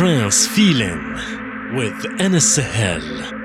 Trance Feeling with Anas Sahel.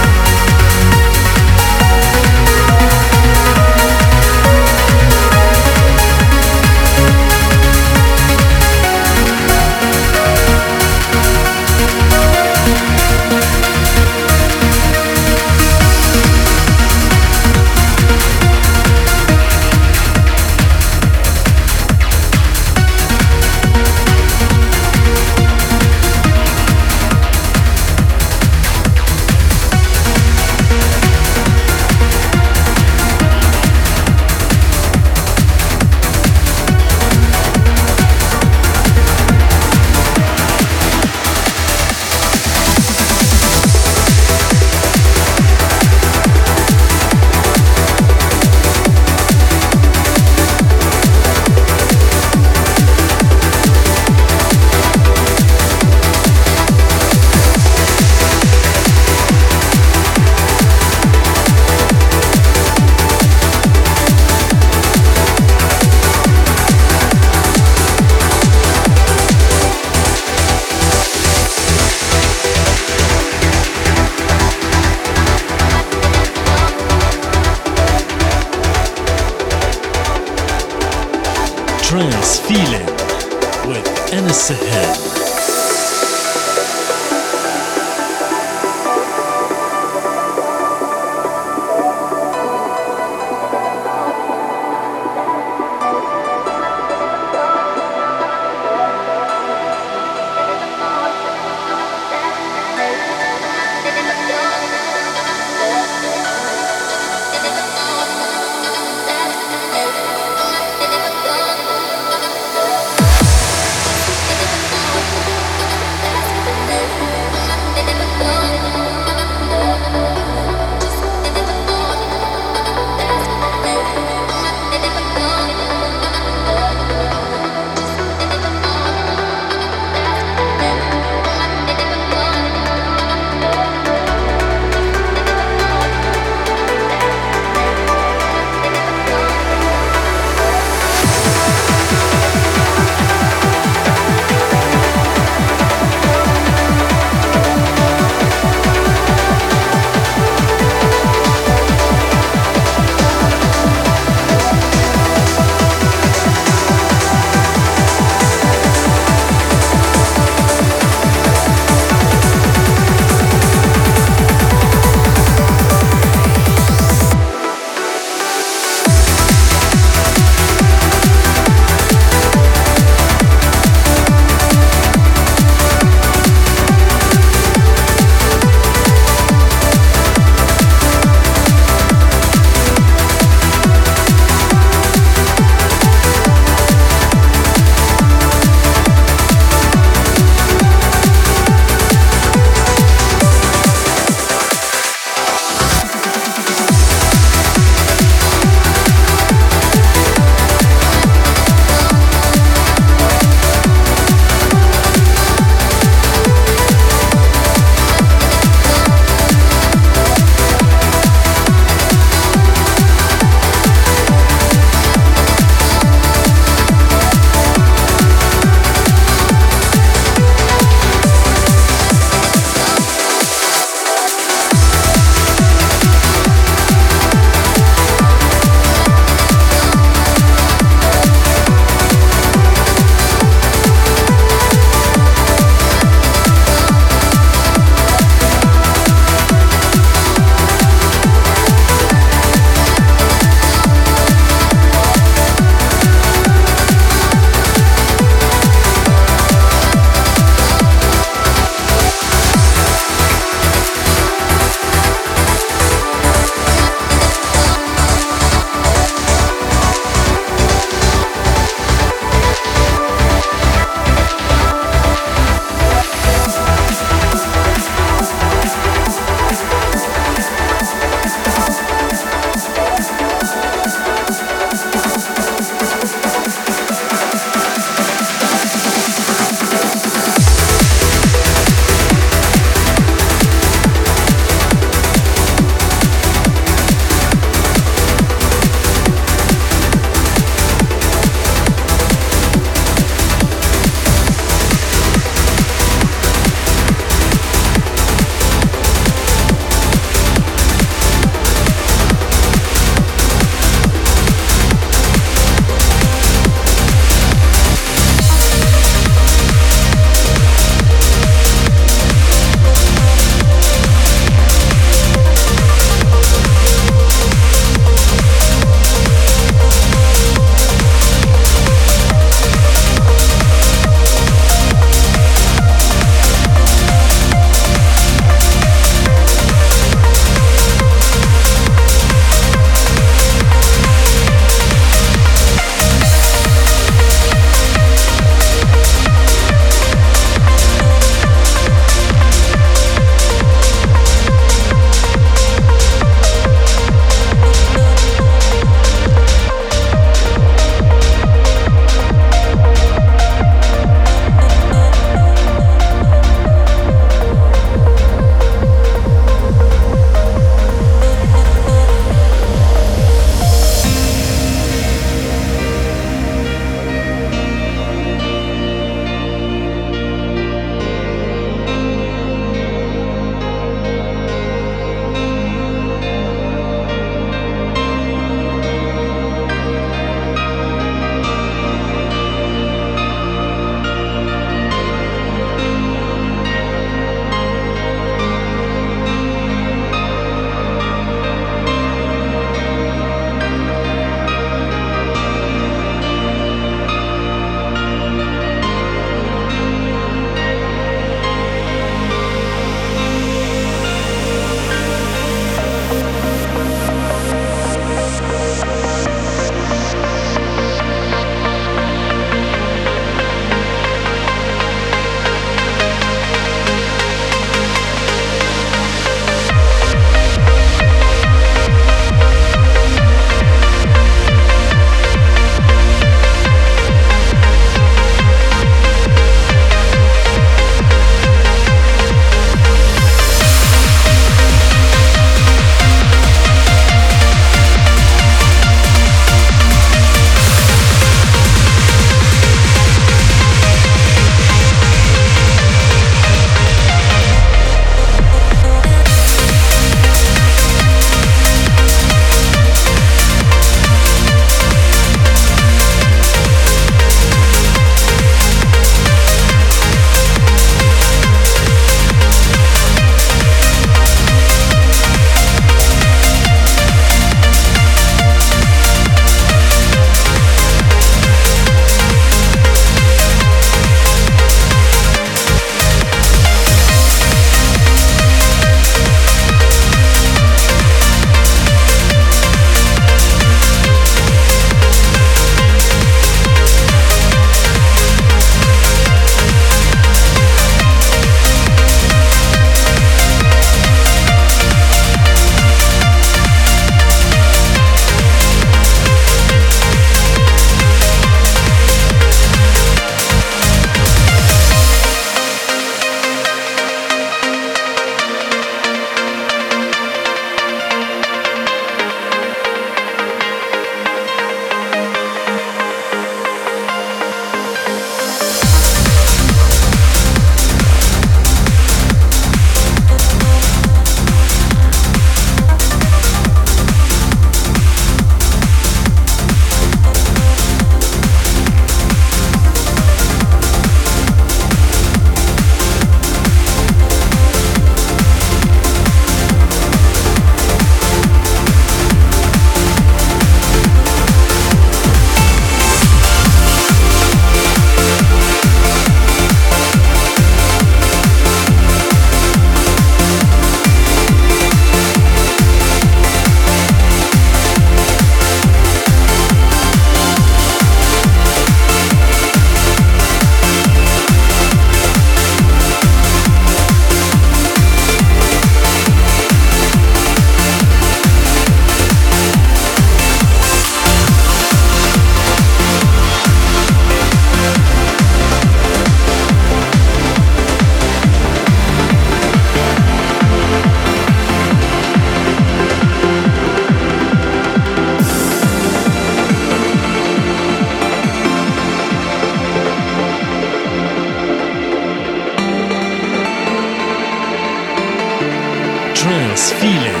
Trance feeling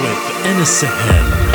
with Sahel.